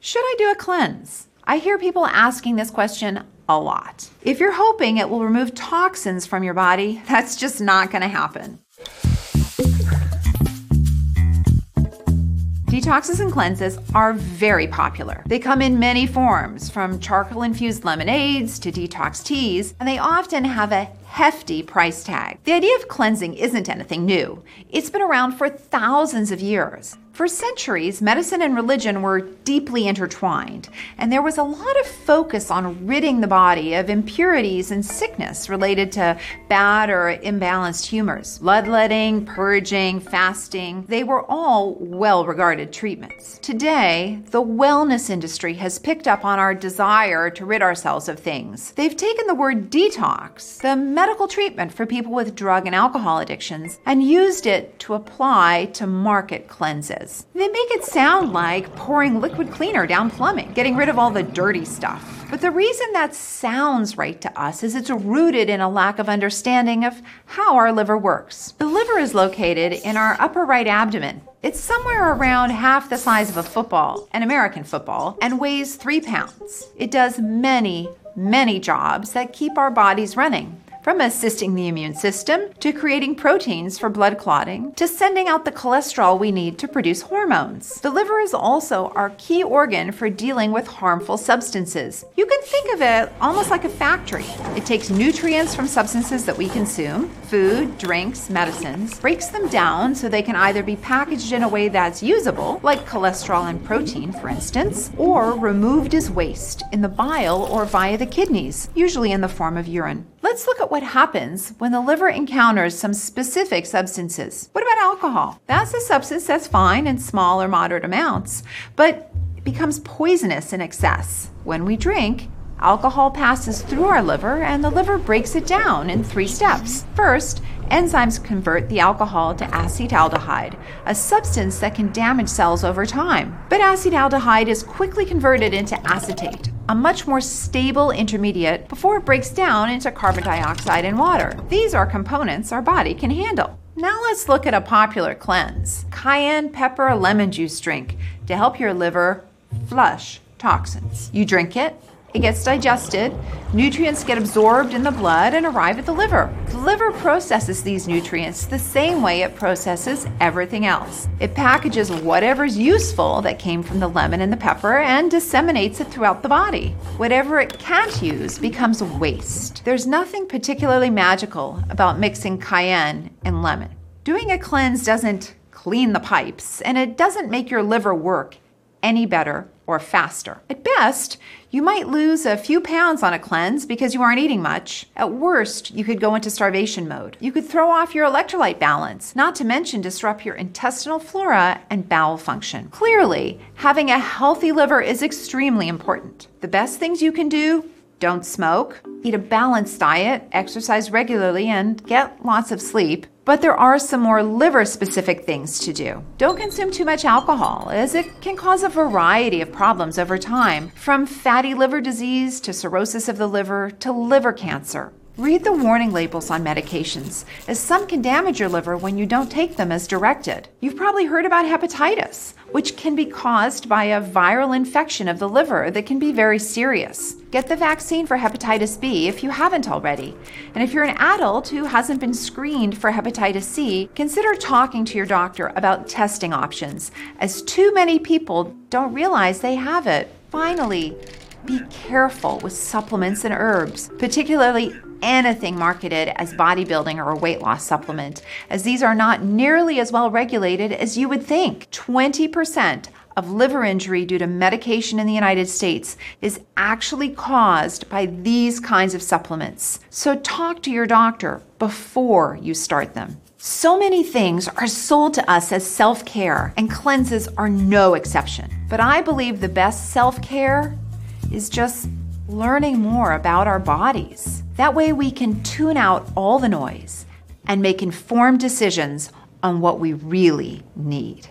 Should I do a cleanse? I hear people asking this question a lot. If you're hoping it will remove toxins from your body, that's just not going to happen. Detoxes and cleanses are very popular. They come in many forms, from charcoal infused lemonades to detox teas, and they often have a hefty price tag. The idea of cleansing isn't anything new, it's been around for thousands of years. For centuries, medicine and religion were deeply intertwined, and there was a lot of focus on ridding the body of impurities and sickness related to bad or imbalanced humors. Bloodletting, purging, fasting, they were all well regarded treatments. Today, the wellness industry has picked up on our desire to rid ourselves of things. They've taken the word detox, the medical treatment for people with drug and alcohol addictions, and used it to apply to market cleanses. They make it sound like pouring liquid cleaner down plumbing, getting rid of all the dirty stuff. But the reason that sounds right to us is it's rooted in a lack of understanding of how our liver works. The liver is located in our upper right abdomen. It's somewhere around half the size of a football, an American football, and weighs three pounds. It does many, many jobs that keep our bodies running from assisting the immune system to creating proteins for blood clotting to sending out the cholesterol we need to produce hormones. The liver is also our key organ for dealing with harmful substances. You can think of it almost like a factory. It takes nutrients from substances that we consume, food, drinks, medicines, breaks them down so they can either be packaged in a way that's usable, like cholesterol and protein, for instance, or removed as waste in the bile or via the kidneys, usually in the form of urine. Let's look at what happens when the liver encounters some specific substances. What about alcohol? That's a substance that's fine in small or moderate amounts, but it becomes poisonous in excess. When we drink, alcohol passes through our liver and the liver breaks it down in three steps. First, enzymes convert the alcohol to acetaldehyde, a substance that can damage cells over time. But acetaldehyde is quickly converted into acetate, a much more stable intermediate before it breaks down into carbon dioxide and water. These are components our body can handle. Now let's look at a popular cleanse cayenne pepper lemon juice drink to help your liver flush toxins. You drink it, it gets digested, nutrients get absorbed in the blood and arrive at the liver. The liver processes these nutrients the same way it processes everything else. It packages whatever's useful that came from the lemon and the pepper and disseminates it throughout the body. Whatever it can't use becomes waste. There's nothing particularly magical about mixing cayenne and lemon. Doing a cleanse doesn't clean the pipes, and it doesn't make your liver work any better or faster. At best, you might lose a few pounds on a cleanse because you aren't eating much. At worst, you could go into starvation mode. You could throw off your electrolyte balance, not to mention disrupt your intestinal flora and bowel function. Clearly, having a healthy liver is extremely important. The best things you can do don't smoke, eat a balanced diet, exercise regularly, and get lots of sleep. But there are some more liver specific things to do. Don't consume too much alcohol, as it can cause a variety of problems over time, from fatty liver disease to cirrhosis of the liver to liver cancer. Read the warning labels on medications, as some can damage your liver when you don't take them as directed. You've probably heard about hepatitis, which can be caused by a viral infection of the liver that can be very serious. Get the vaccine for hepatitis B if you haven't already. And if you're an adult who hasn't been screened for hepatitis C, consider talking to your doctor about testing options, as too many people don't realize they have it. Finally, be careful with supplements and herbs, particularly anything marketed as bodybuilding or a weight loss supplement, as these are not nearly as well regulated as you would think. 20% of liver injury due to medication in the United States is actually caused by these kinds of supplements. So talk to your doctor before you start them. So many things are sold to us as self care, and cleanses are no exception. But I believe the best self care is just learning more about our bodies. That way, we can tune out all the noise and make informed decisions on what we really need.